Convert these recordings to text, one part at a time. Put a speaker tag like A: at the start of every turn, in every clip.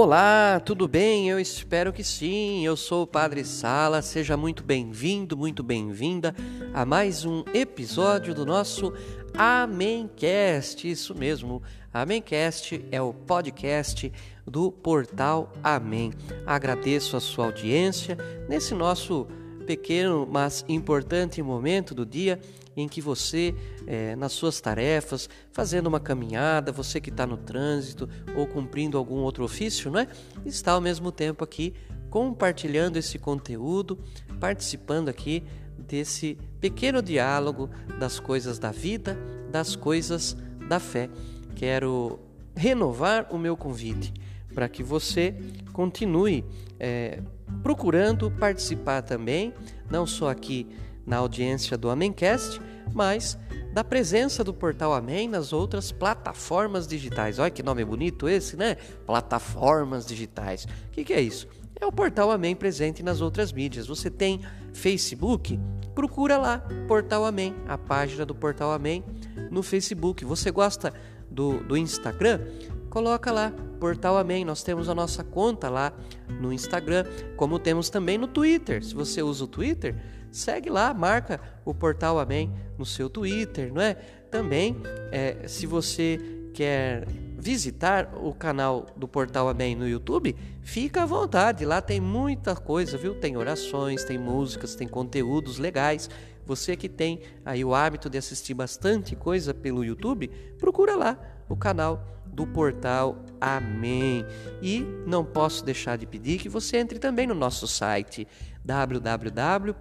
A: Olá, tudo bem? Eu espero que sim. Eu sou o Padre Sala. Seja muito bem-vindo, muito bem-vinda a mais um episódio do nosso Amencast. Isso mesmo, Amencast é o podcast do portal Amém. Agradeço a sua audiência nesse nosso pequeno, mas importante momento do dia em que você, é, nas suas tarefas, fazendo uma caminhada, você que está no trânsito ou cumprindo algum outro ofício, não é? está ao mesmo tempo aqui compartilhando esse conteúdo, participando aqui desse pequeno diálogo das coisas da vida, das coisas da fé. Quero renovar o meu convite para que você continue é, procurando participar também, não só aqui na audiência do Amencast, mas da presença do Portal Amém nas outras plataformas digitais. Olha que nome bonito esse, né? Plataformas digitais. O que, que é isso? É o Portal Amém presente nas outras mídias. Você tem Facebook? Procura lá, Portal Amém, a página do Portal Amém no Facebook. Você gosta do, do Instagram? Coloca lá, Portal Amém. Nós temos a nossa conta lá no Instagram, como temos também no Twitter. Se você usa o Twitter, segue lá, marca o Portal Amém no seu Twitter, não é? Também, é, se você quer visitar o canal do Portal Amém no YouTube, fica à vontade. Lá tem muita coisa, viu? Tem orações, tem músicas, tem conteúdos legais. Você que tem aí o hábito de assistir bastante coisa pelo YouTube, procura lá o canal do portal Amém. E não posso deixar de pedir que você entre também no nosso site www.amém.tel.br.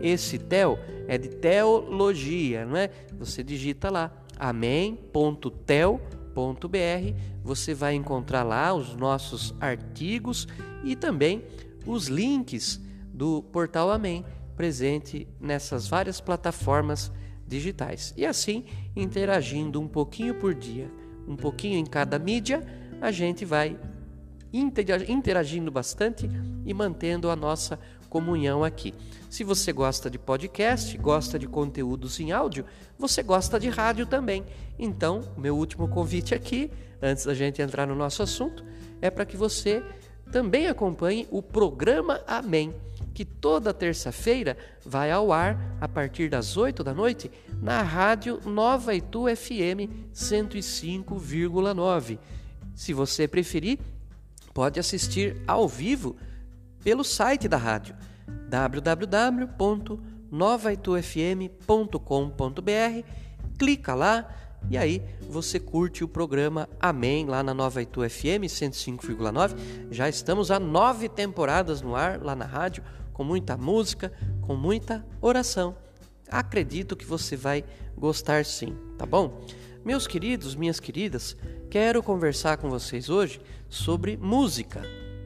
A: Esse tel é de teologia, não é? Você digita lá amém.tel.br. Você vai encontrar lá os nossos artigos e também os links do portal Amém presente nessas várias plataformas digitais. E assim, interagindo um pouquinho por dia, um pouquinho em cada mídia, a gente vai interagindo bastante e mantendo a nossa comunhão aqui. Se você gosta de podcast, gosta de conteúdos em áudio, você gosta de rádio também. Então, meu último convite aqui, antes da gente entrar no nosso assunto, é para que você também acompanhe o programa Amém que toda terça-feira vai ao ar a partir das 8 da noite na rádio Nova Itu FM 105,9. Se você preferir, pode assistir ao vivo pelo site da rádio www.novaitufm.com.br. Clica lá e aí você curte o programa Amém lá na Nova Itu FM 105,9. Já estamos há nove temporadas no ar lá na rádio com muita música, com muita oração. Acredito que você vai gostar sim, tá bom? Meus queridos, minhas queridas, quero conversar com vocês hoje sobre música,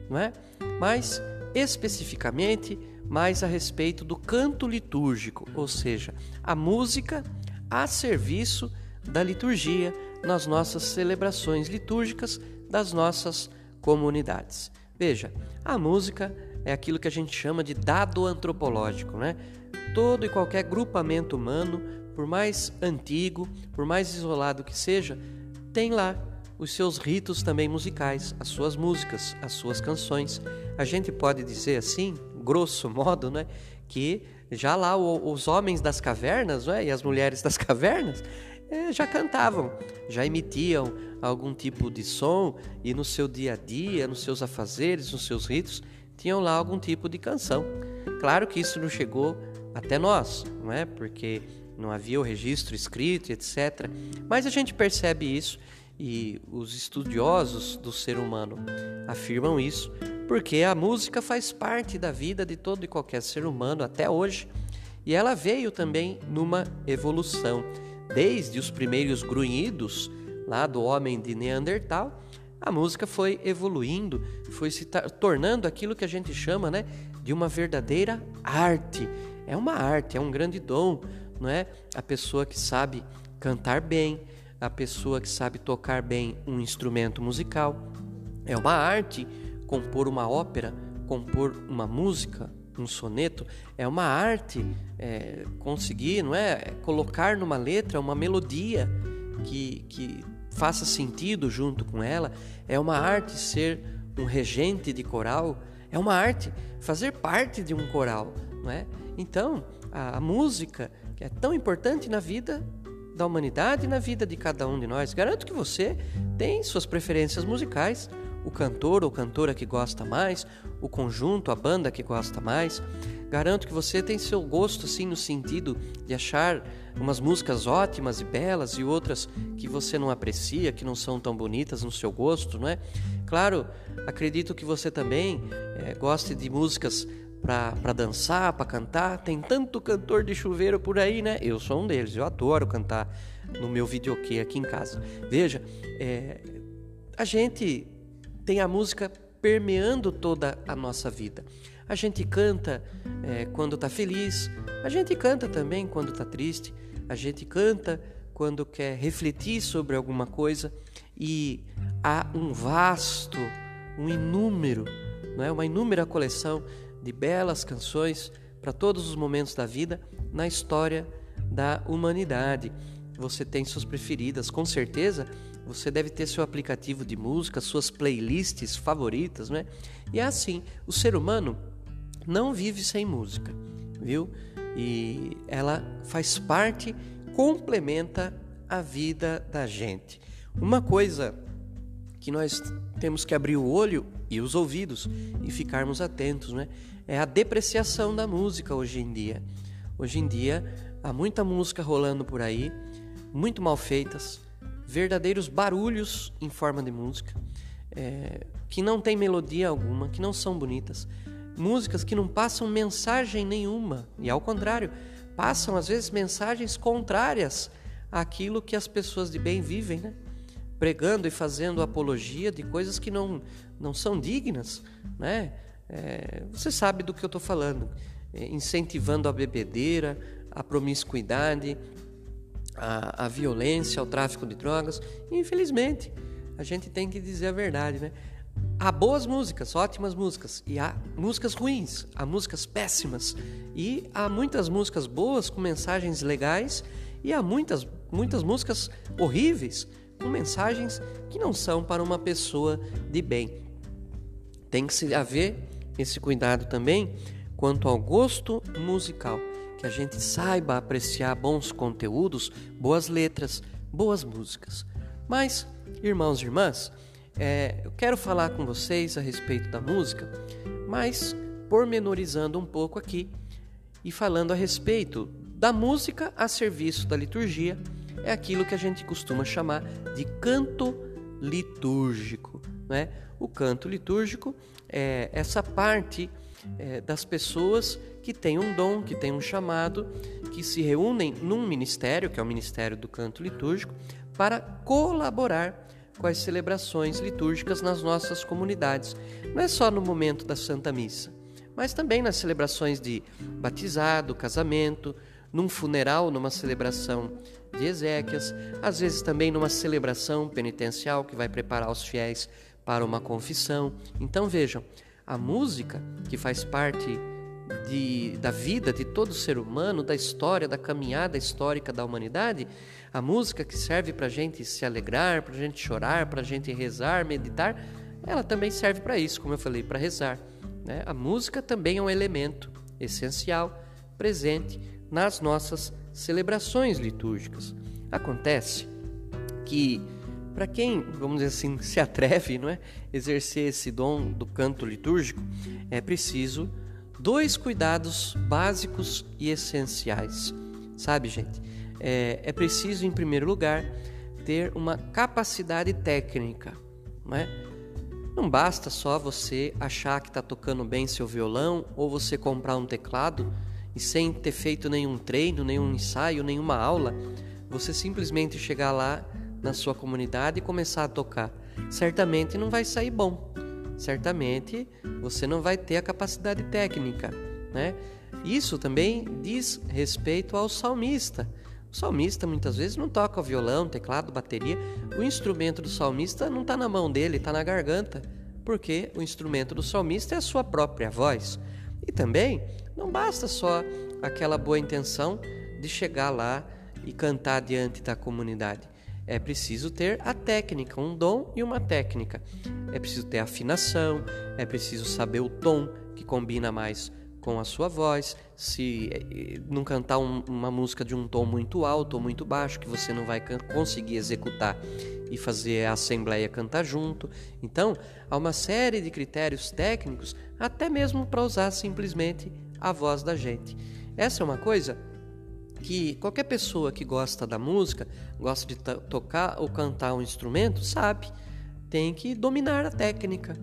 A: não é? Mas especificamente mais a respeito do canto litúrgico, ou seja, a música a serviço da liturgia nas nossas celebrações litúrgicas das nossas comunidades. Veja, a música é aquilo que a gente chama de dado antropológico, né? Todo e qualquer grupamento humano, por mais antigo, por mais isolado que seja, tem lá os seus ritos também musicais, as suas músicas, as suas canções. A gente pode dizer assim, grosso modo, né, que já lá os homens das cavernas né, e as mulheres das cavernas eh, já cantavam, já emitiam algum tipo de som e no seu dia a dia, nos seus afazeres, nos seus ritos, tinham lá algum tipo de canção. Claro que isso não chegou até nós, não é? Porque não havia o registro escrito, etc. Mas a gente percebe isso e os estudiosos do ser humano afirmam isso, porque a música faz parte da vida de todo e qualquer ser humano até hoje, e ela veio também numa evolução, desde os primeiros grunhidos lá do homem de Neandertal a música foi evoluindo, foi se tornando aquilo que a gente chama, né, de uma verdadeira arte. É uma arte, é um grande dom, não é? A pessoa que sabe cantar bem, a pessoa que sabe tocar bem um instrumento musical. É uma arte compor uma ópera, compor uma música, um soneto. É uma arte é, conseguir, não é, colocar numa letra uma melodia que, que faça sentido junto com ela. É uma arte ser um regente de coral, é uma arte fazer parte de um coral, não é? Então, a, a música, que é tão importante na vida da humanidade e na vida de cada um de nós. Garanto que você tem suas preferências musicais, o cantor ou cantora que gosta mais, o conjunto, a banda que gosta mais. Garanto que você tem seu gosto sim no sentido de achar umas músicas ótimas e belas e outras que você não aprecia, que não são tão bonitas no seu gosto, não é? Claro, acredito que você também é, goste de músicas para dançar, para cantar. Tem tanto cantor de chuveiro por aí, né? Eu sou um deles, eu adoro cantar no meu videokê aqui em casa. Veja, é, a gente tem a música permeando toda a nossa vida. A gente canta é, quando está feliz, a gente canta também quando está triste, a gente canta quando quer refletir sobre alguma coisa e há um vasto, um inúmero, não é? uma inúmera coleção de belas canções para todos os momentos da vida na história da humanidade. Você tem suas preferidas, com certeza você deve ter seu aplicativo de música, suas playlists favoritas, né? E é assim, o ser humano não vive sem música, viu? E ela faz parte, complementa a vida da gente. Uma coisa que nós temos que abrir o olho e os ouvidos e ficarmos atentos, né? é a depreciação da música hoje em dia. Hoje em dia há muita música rolando por aí, muito mal feitas, verdadeiros barulhos em forma de música, é, que não tem melodia alguma, que não são bonitas, músicas que não passam mensagem nenhuma, e ao contrário, passam às vezes mensagens contrárias àquilo que as pessoas de bem vivem, né? pregando e fazendo apologia de coisas que não, não são dignas, né? É, você sabe do que eu estou falando, é, incentivando a bebedeira, a promiscuidade, a, a violência, o tráfico de drogas. Infelizmente, a gente tem que dizer a verdade, né? Há boas músicas, ótimas músicas, e há músicas ruins, há músicas péssimas, e há muitas músicas boas com mensagens legais, e há muitas, muitas músicas horríveis com mensagens que não são para uma pessoa de bem. Tem que se haver esse cuidado também quanto ao gosto musical, que a gente saiba apreciar bons conteúdos, boas letras, boas músicas. Mas, irmãos e irmãs, é, eu quero falar com vocês a respeito da música, mas pormenorizando um pouco aqui e falando a respeito da música a serviço da liturgia, é aquilo que a gente costuma chamar de canto litúrgico. Né? O canto litúrgico é, essa parte é, das pessoas que têm um dom, que têm um chamado, que se reúnem num ministério, que é o Ministério do Canto Litúrgico, para colaborar com as celebrações litúrgicas nas nossas comunidades. Não é só no momento da Santa Missa, mas também nas celebrações de batizado, casamento, num funeral, numa celebração de Ezequias, às vezes também numa celebração penitencial que vai preparar os fiéis para uma confissão. Então vejam, a música, que faz parte de, da vida de todo ser humano, da história, da caminhada histórica da humanidade, a música que serve para a gente se alegrar, para a gente chorar, para a gente rezar, meditar, ela também serve para isso, como eu falei, para rezar. Né? A música também é um elemento essencial, presente nas nossas celebrações litúrgicas. Acontece que para quem, vamos dizer assim, se atreve, não é, exercer esse dom do canto litúrgico, é preciso dois cuidados básicos e essenciais. Sabe, gente? É, é preciso, em primeiro lugar, ter uma capacidade técnica, não é? Não basta só você achar que está tocando bem seu violão ou você comprar um teclado e sem ter feito nenhum treino, nenhum ensaio, nenhuma aula, você simplesmente chegar lá na sua comunidade e começar a tocar, certamente não vai sair bom. Certamente você não vai ter a capacidade técnica, né? Isso também diz respeito ao salmista. O salmista muitas vezes não toca violão, teclado, bateria. O instrumento do salmista não está na mão dele, está na garganta, porque o instrumento do salmista é a sua própria voz. E também não basta só aquela boa intenção de chegar lá e cantar diante da comunidade É preciso ter a técnica, um dom e uma técnica. É preciso ter afinação, é preciso saber o tom que combina mais com a sua voz, se eh, não cantar um, uma música de um tom muito alto ou muito baixo, que você não vai conseguir executar e fazer a assembleia cantar junto. Então, há uma série de critérios técnicos, até mesmo para usar simplesmente a voz da gente. Essa é uma coisa que qualquer pessoa que gosta da música, gosta de tocar ou cantar um instrumento, sabe, tem que dominar a técnica,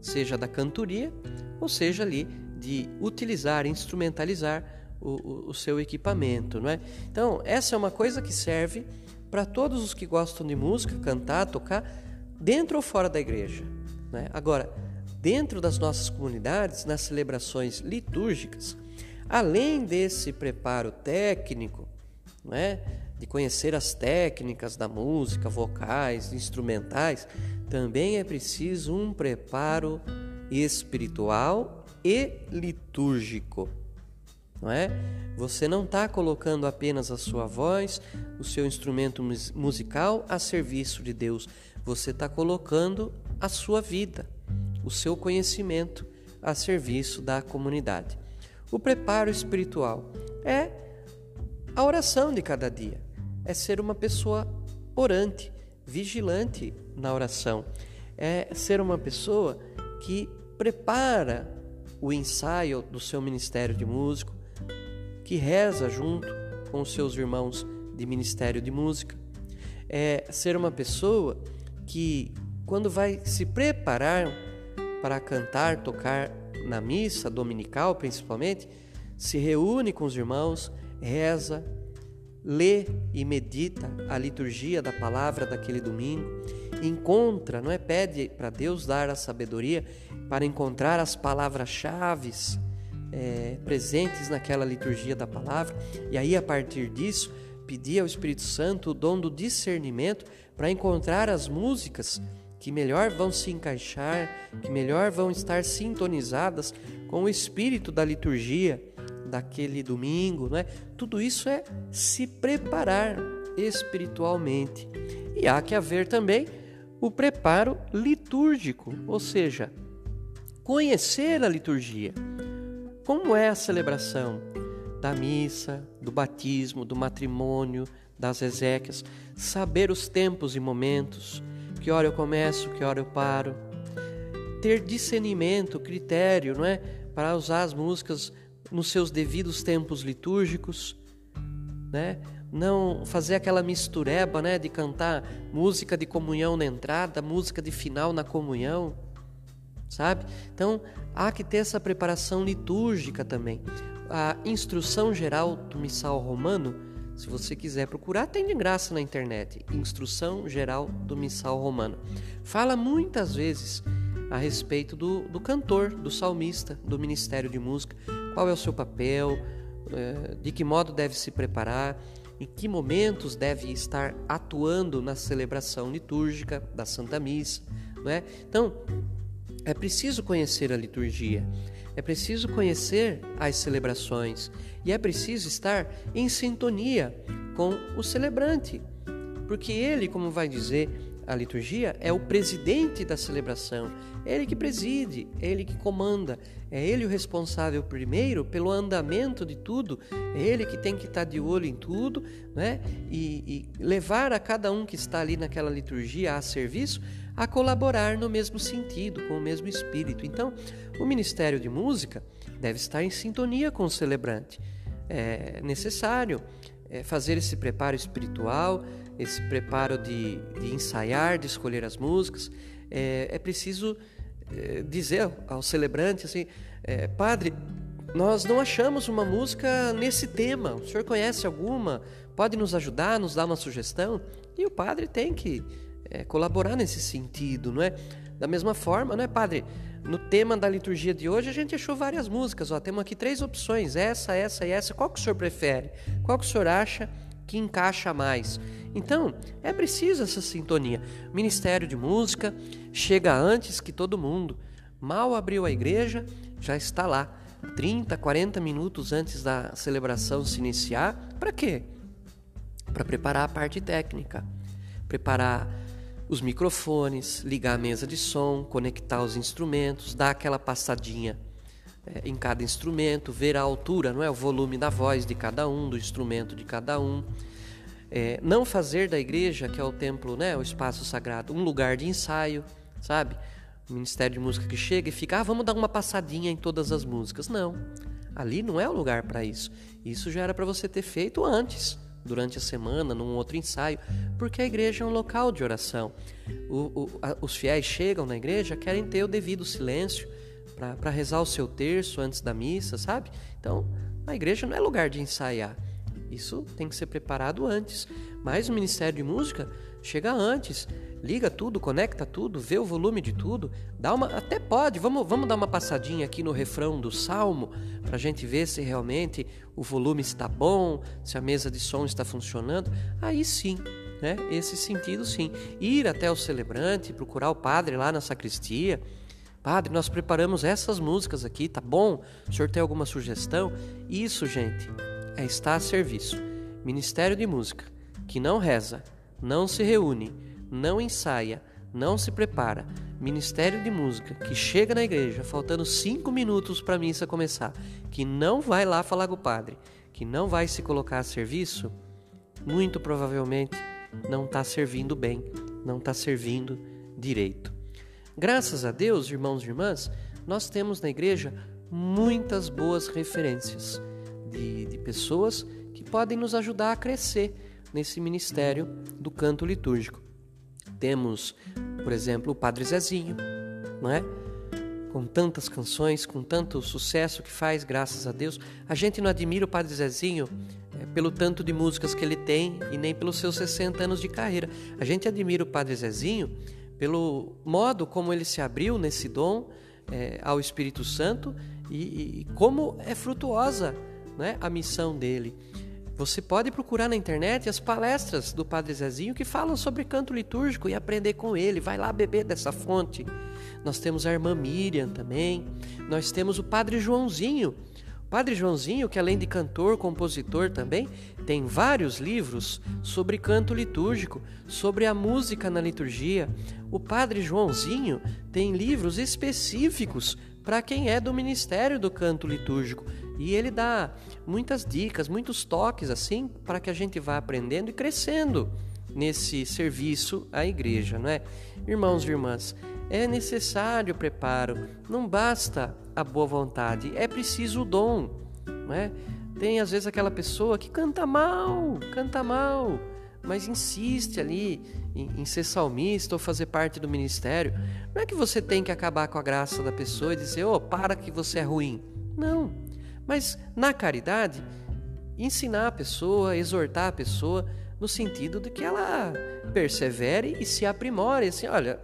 A: seja da cantoria ou seja ali de utilizar, instrumentalizar o, o, o seu equipamento, não é? Então, essa é uma coisa que serve para todos os que gostam de música, cantar, tocar, dentro ou fora da igreja. Né? Agora, dentro das nossas comunidades, nas celebrações litúrgicas, além desse preparo técnico, né, de conhecer as técnicas da música, vocais, instrumentais, também é preciso um preparo espiritual e litúrgico. Não é? Você não está colocando apenas a sua voz, o seu instrumento musical a serviço de Deus. Você está colocando a sua vida, o seu conhecimento a serviço da comunidade. O preparo espiritual é a oração de cada dia, é ser uma pessoa orante, vigilante na oração, é ser uma pessoa que prepara o ensaio do seu ministério de músico, que reza junto com os seus irmãos de ministério de música. É ser uma pessoa que, quando vai se preparar para cantar, tocar na missa dominical, principalmente, se reúne com os irmãos, reza, lê e medita a liturgia da palavra daquele domingo, encontra, não é? Pede para Deus dar a sabedoria para encontrar as palavras-chave é, presentes naquela liturgia da palavra, e aí a partir disso pedir ao Espírito Santo o dom do discernimento para encontrar as músicas que melhor vão se encaixar, que melhor vão estar sintonizadas com o espírito da liturgia daquele domingo, não é? Tudo isso é se preparar espiritualmente. E há que haver também o preparo litúrgico, ou seja, conhecer a liturgia. Como é a celebração da missa, do batismo, do matrimônio, das exéquias, saber os tempos e momentos, que hora eu começo, que hora eu paro, ter discernimento, critério, não é, para usar as músicas nos seus devidos tempos litúrgicos, né? Não fazer aquela mistureba, né, de cantar música de comunhão na entrada, música de final na comunhão sabe? Então, há que ter essa preparação litúrgica também. A instrução geral do missal romano, se você quiser procurar, tem de graça na internet. Instrução geral do missal romano. Fala muitas vezes a respeito do, do cantor, do salmista, do ministério de música, qual é o seu papel, é, de que modo deve se preparar, em que momentos deve estar atuando na celebração litúrgica da Santa Missa. Não é? Então, é preciso conhecer a liturgia, é preciso conhecer as celebrações e é preciso estar em sintonia com o celebrante, porque ele, como vai dizer a liturgia, é o presidente da celebração, é ele que preside, é ele que comanda, é ele o responsável primeiro pelo andamento de tudo, é ele que tem que estar de olho em tudo, né? e, e levar a cada um que está ali naquela liturgia a serviço a colaborar no mesmo sentido, com o mesmo espírito. Então, o Ministério de Música deve estar em sintonia com o celebrante. É necessário é, fazer esse preparo espiritual, esse preparo de, de ensaiar, de escolher as músicas. É, é preciso é, dizer ao celebrante assim: é, Padre, nós não achamos uma música nesse tema. O senhor conhece alguma? Pode nos ajudar, nos dar uma sugestão? E o padre tem que é, colaborar nesse sentido, não é? Da mesma forma, não é, padre? No tema da liturgia de hoje, a gente achou várias músicas. Ó, temos aqui três opções: essa, essa e essa. Qual que o senhor prefere? Qual que o senhor acha que encaixa mais? Então, é preciso essa sintonia. Ministério de Música chega antes que todo mundo. Mal abriu a igreja, já está lá. 30, 40 minutos antes da celebração se iniciar. Para quê? Para preparar a parte técnica preparar os microfones, ligar a mesa de som, conectar os instrumentos, dar aquela passadinha é, em cada instrumento, ver a altura, não é o volume da voz de cada um, do instrumento de cada um. É, não fazer da igreja, que é o templo, né, o espaço sagrado, um lugar de ensaio, sabe? O Ministério de Música que chega e fica, ah, vamos dar uma passadinha em todas as músicas. Não, ali não é o lugar para isso. Isso já era para você ter feito antes durante a semana, num outro ensaio, porque a igreja é um local de oração. O, o, a, os fiéis chegam na igreja, querem ter o devido silêncio para rezar o seu terço antes da missa, sabe? Então, a igreja não é lugar de ensaiar. Isso tem que ser preparado antes. Mas o Ministério de Música chega antes, liga tudo, conecta tudo, vê o volume de tudo, dá uma, até pode, vamos, vamos dar uma passadinha aqui no refrão do salmo para a gente ver se realmente o volume está bom, se a mesa de som está funcionando. Aí sim, né? Esse sentido sim. Ir até o celebrante, procurar o padre lá na sacristia. Padre, nós preparamos essas músicas aqui, tá bom? O senhor tem alguma sugestão? Isso, gente, é estar a serviço. Ministério de Música, que não reza, não se reúne, não ensaia, não se prepara. Ministério de Música, que chega na igreja faltando cinco minutos para a missa começar, que não vai lá falar com o padre, que não vai se colocar a serviço, muito provavelmente não está servindo bem, não está servindo direito. Graças a Deus, irmãos e irmãs, nós temos na igreja muitas boas referências de, de pessoas que podem nos ajudar a crescer nesse ministério do canto litúrgico. Temos, por exemplo, o Padre Zezinho, não é? Com tantas canções, com tanto sucesso que faz, graças a Deus. A gente não admira o Padre Zezinho é, pelo tanto de músicas que ele tem e nem pelos seus 60 anos de carreira. A gente admira o Padre Zezinho pelo modo como ele se abriu nesse dom é, ao Espírito Santo e, e como é frutuosa né, a missão dele. Você pode procurar na internet as palestras do Padre Zezinho que falam sobre canto litúrgico e aprender com ele. Vai lá beber dessa fonte. Nós temos a irmã Miriam também. Nós temos o Padre Joãozinho. O Padre Joãozinho, que além de cantor, compositor também, tem vários livros sobre canto litúrgico, sobre a música na liturgia. O Padre Joãozinho tem livros específicos para quem é do ministério do canto litúrgico. E ele dá muitas dicas, muitos toques assim, para que a gente vá aprendendo e crescendo nesse serviço à igreja, não é? Irmãos e irmãs, é necessário preparo, não basta a boa vontade, é preciso o dom, não é? Tem às vezes aquela pessoa que canta mal, canta mal, mas insiste ali em, em, ser salmista ou fazer parte do ministério. Não é que você tem que acabar com a graça da pessoa e dizer, oh, para que você é ruim. Não. Mas na caridade, ensinar a pessoa, exortar a pessoa, no sentido de que ela persevere e se aprimore. Assim, olha,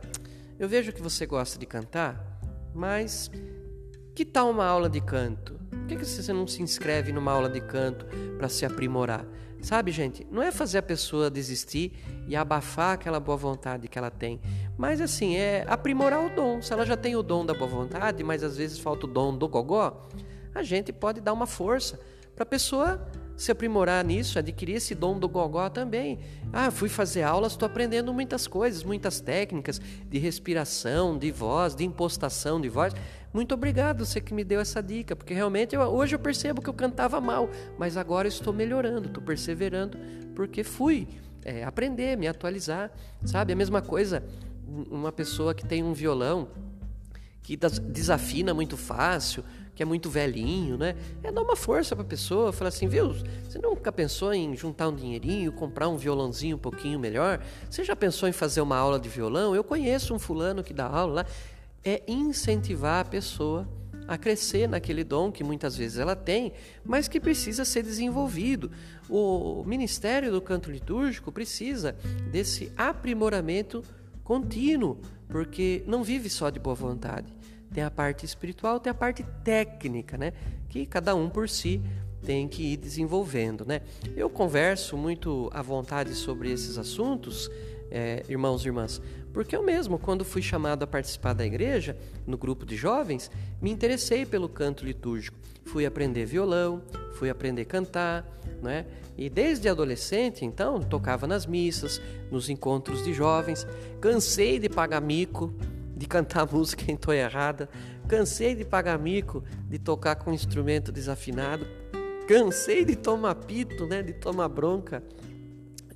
A: eu vejo que você gosta de cantar, mas que tal uma aula de canto? Por que, que você não se inscreve numa aula de canto para se aprimorar? Sabe, gente, não é fazer a pessoa desistir e abafar aquela boa vontade que ela tem, mas assim, é aprimorar o dom. Se ela já tem o dom da boa vontade, mas às vezes falta o dom do gogó, a gente pode dar uma força para a pessoa se aprimorar nisso, adquirir esse dom do gogó também. Ah, fui fazer aulas, estou aprendendo muitas coisas, muitas técnicas de respiração, de voz, de impostação de voz. Muito obrigado, você que me deu essa dica, porque realmente eu, hoje eu percebo que eu cantava mal, mas agora estou melhorando, estou perseverando, porque fui é, aprender, me atualizar, sabe? A mesma coisa, uma pessoa que tem um violão que desafina muito fácil, que é muito velhinho, né? É dar uma força para a pessoa, falar assim, viu? Você nunca pensou em juntar um dinheirinho, comprar um violãozinho um pouquinho melhor? Você já pensou em fazer uma aula de violão? Eu conheço um fulano que dá aula lá. É incentivar a pessoa a crescer naquele dom que muitas vezes ela tem, mas que precisa ser desenvolvido. O ministério do canto litúrgico precisa desse aprimoramento contínuo, porque não vive só de boa vontade tem a parte espiritual, tem a parte técnica, né? Que cada um por si tem que ir desenvolvendo, né? Eu converso muito à vontade sobre esses assuntos, é, irmãos e irmãs, Porque eu mesmo, quando fui chamado a participar da igreja, no grupo de jovens, me interessei pelo canto litúrgico. Fui aprender violão, fui aprender a cantar, né? E desde adolescente, então, tocava nas missas, nos encontros de jovens. Cansei de pagar mico, de cantar música em tom errada. Cansei de pagar mico, de tocar com instrumento desafinado. Cansei de tomar pito, né? De tomar bronca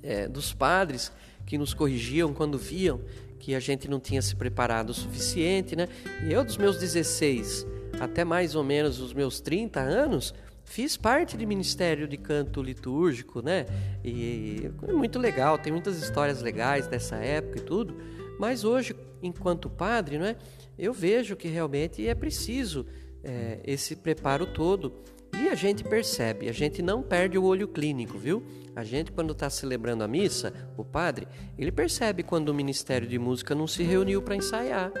A: é, dos padres que nos corrigiam quando viam que a gente não tinha se preparado o suficiente, né? E eu, dos meus 16 até mais ou menos os meus 30 anos, fiz parte de ministério de canto litúrgico, né? E é muito legal, tem muitas histórias legais dessa época e tudo. Mas hoje, enquanto padre, né, eu vejo que realmente é preciso é, esse preparo todo. E a gente percebe, a gente não perde o olho clínico, viu? A gente, quando está celebrando a missa, o padre, ele percebe quando o ministério de música não se reuniu para ensaiar,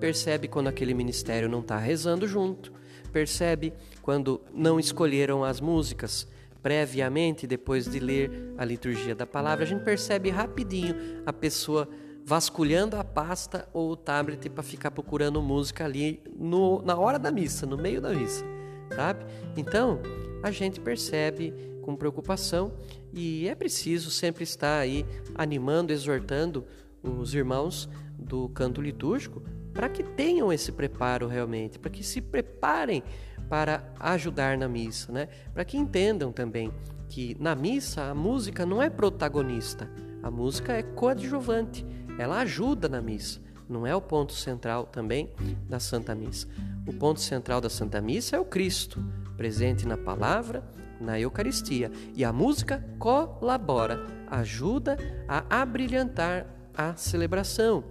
A: percebe quando aquele ministério não está rezando junto, percebe quando não escolheram as músicas previamente, depois de ler a liturgia da palavra. A gente percebe rapidinho a pessoa vasculhando a pasta ou o tablet para ficar procurando música ali no, na hora da missa, no meio da missa, sabe? Então, a gente percebe com preocupação e é preciso sempre estar aí animando, exortando os irmãos do canto litúrgico para que tenham esse preparo realmente, para que se preparem para ajudar na missa, né? Para que entendam também que na missa a música não é protagonista, a música é coadjuvante, ela ajuda na missa, não é o ponto central também da Santa Missa. O ponto central da Santa Missa é o Cristo, presente na palavra na Eucaristia. E a música colabora, ajuda a abrilhantar a celebração.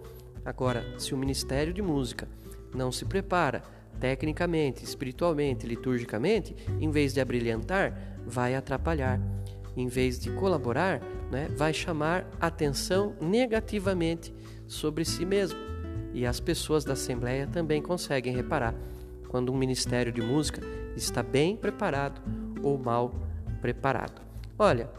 A: Agora, se o Ministério de Música não se prepara tecnicamente, espiritualmente, liturgicamente, em vez de abrilhantar, vai atrapalhar. Em vez de colaborar, né, vai chamar atenção negativamente sobre si mesmo. E as pessoas da Assembleia também conseguem reparar quando um ministério de música está bem preparado ou mal preparado. Olha,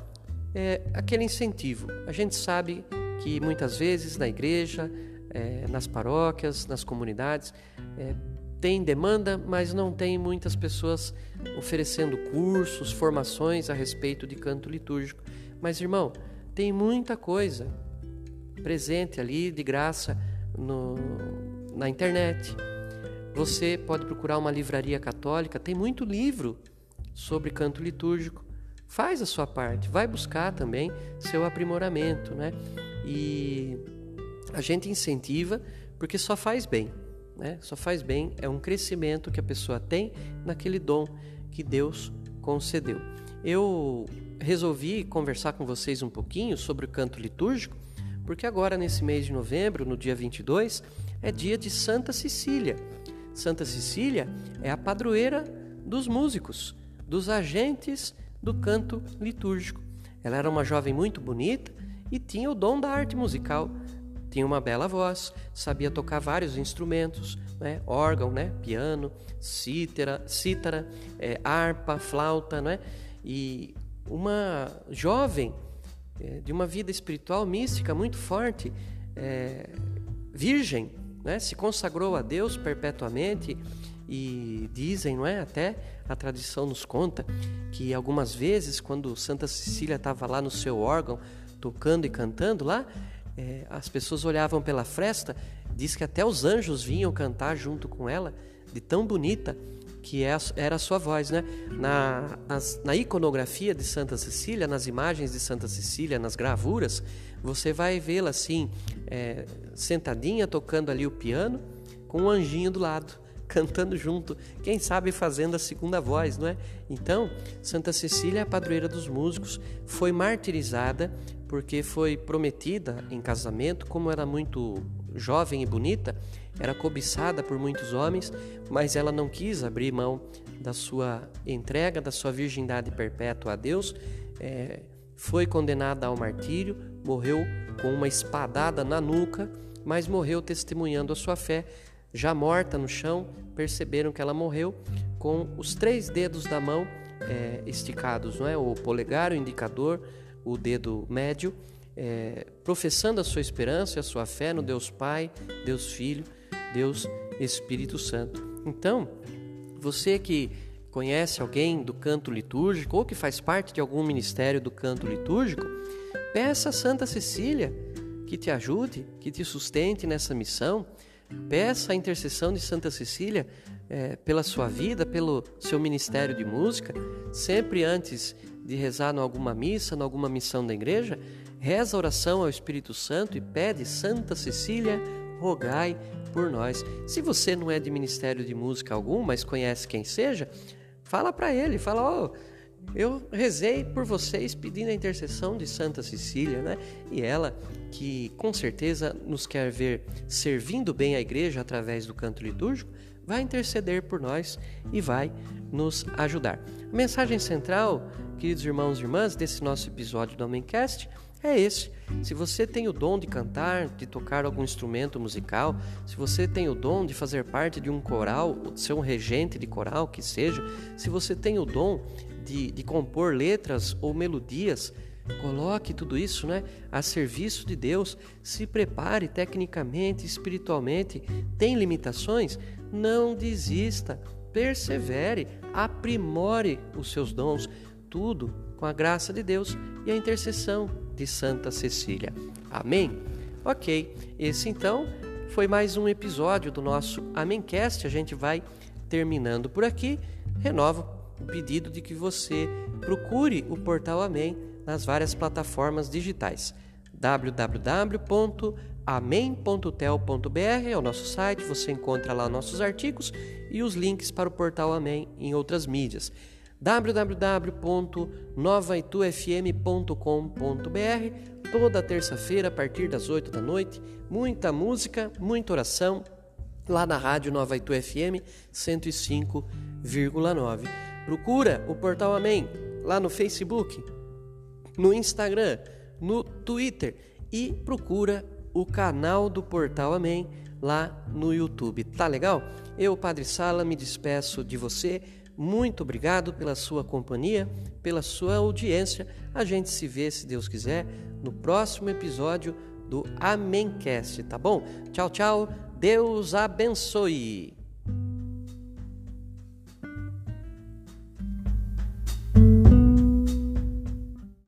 A: é aquele incentivo. A gente sabe que muitas vezes na igreja, é, nas paróquias, nas comunidades, é, tem demanda, mas não tem muitas pessoas oferecendo cursos, formações a respeito de canto litúrgico. Mas, irmão, tem muita coisa presente ali de graça no, na internet. Você pode procurar uma livraria católica, tem muito livro sobre canto litúrgico. Faz a sua parte, vai buscar também seu aprimoramento, né? E a gente incentiva porque só faz bem, né? Só faz bem, é um crescimento que a pessoa tem naquele dom que Deus concedeu. Eu resolvi conversar com vocês um pouquinho sobre o canto litúrgico, porque agora nesse mês de novembro, no dia 22, é dia de Santa Cecília. Santa Cecília é a padroeira dos músicos dos agentes do canto litúrgico. Ela era uma jovem muito bonita e tinha o dom da arte musical. Tinha uma bela voz, sabia tocar vários instrumentos, né? órgão, né? piano, cítara, cítara é, harpa, flauta, né? e uma jovem é, de uma vida espiritual mística muito forte, é, virgem, né? se consagrou a Deus perpetuamente e dizem, não é? Até a tradição nos conta que algumas vezes, quando Santa Cecília estava lá no seu órgão, tocando e cantando lá, é, as pessoas olhavam pela fresta, diz que até os anjos vinham cantar junto com ela, de tão bonita que é era a sua voz, né? Na, na iconografia de Santa Cecília, nas imagens de Santa Cecília, nas gravuras, você vai vê-la assim, é, sentadinha, tocando ali o piano, com um anjinho do lado cantando junto, quem sabe fazendo a segunda voz, não é? Então, Santa Cecília, a padroeira dos músicos, foi martirizada porque foi prometida em casamento, como era muito jovem e bonita, era cobiçada por muitos homens, mas ela não quis abrir mão da sua entrega, da sua virgindade perpétua a Deus. É, foi condenada ao martírio, morreu com uma espadada na nuca, mas morreu testemunhando a sua fé já morta no chão, perceberam que ela morreu com os três dedos da mão é, esticados, não é? O polegar, o indicador, o dedo médio é, professando a sua esperança e a sua fé no Deus Pai, Deus Filho, Deus Espírito Santo. Então, você que conhece alguém do canto litúrgico ou que faz parte de algum ministério do canto litúrgico, peça a Santa Cecília que te ajude, que te sustente nessa missão. Peça a intercessão de Santa Cecília é, pela sua vida, pelo seu ministério de música. Sempre antes de rezar em alguma missa, em alguma missão da igreja, reza a oração ao Espírito Santo e pede Santa Cecília, rogai por nós. Se você não é de ministério de música algum, mas conhece quem seja, fala para ele, fala, ó, oh, eu rezei por vocês pedindo a intercessão de Santa Cecília, né? E ela, que com certeza nos quer ver servindo bem a igreja através do canto litúrgico, vai interceder por nós e vai nos ajudar. A mensagem central, queridos irmãos e irmãs, desse nosso episódio do Amencast é esse. Se você tem o dom de cantar, de tocar algum instrumento musical, se você tem o dom de fazer parte de um coral, ser um regente de coral, que seja, se você tem o dom de, de compor letras ou melodias, coloque tudo isso né, a serviço de Deus, se prepare tecnicamente, espiritualmente. Tem limitações? Não desista, persevere, aprimore os seus dons, tudo com a graça de Deus e a intercessão de Santa Cecília. Amém? Ok, esse então foi mais um episódio do nosso Amencast. A gente vai terminando por aqui. Renovo o pedido de que você procure o portal Amém nas várias plataformas digitais. www.amém.tel.br é o nosso site, você encontra lá nossos artigos e os links para o portal Amém em outras mídias www.novaitufm.com.br toda terça-feira a partir das 8 da noite, muita música, muita oração lá na rádio Nova Itu FM 105,9. Procura o Portal Amém lá no Facebook, no Instagram, no Twitter e procura o canal do Portal Amém lá no YouTube. Tá legal? Eu, Padre Sala, me despeço de você. Muito obrigado pela sua companhia, pela sua audiência. A gente se vê, se Deus quiser, no próximo episódio do Amencast, tá bom? Tchau, tchau. Deus abençoe.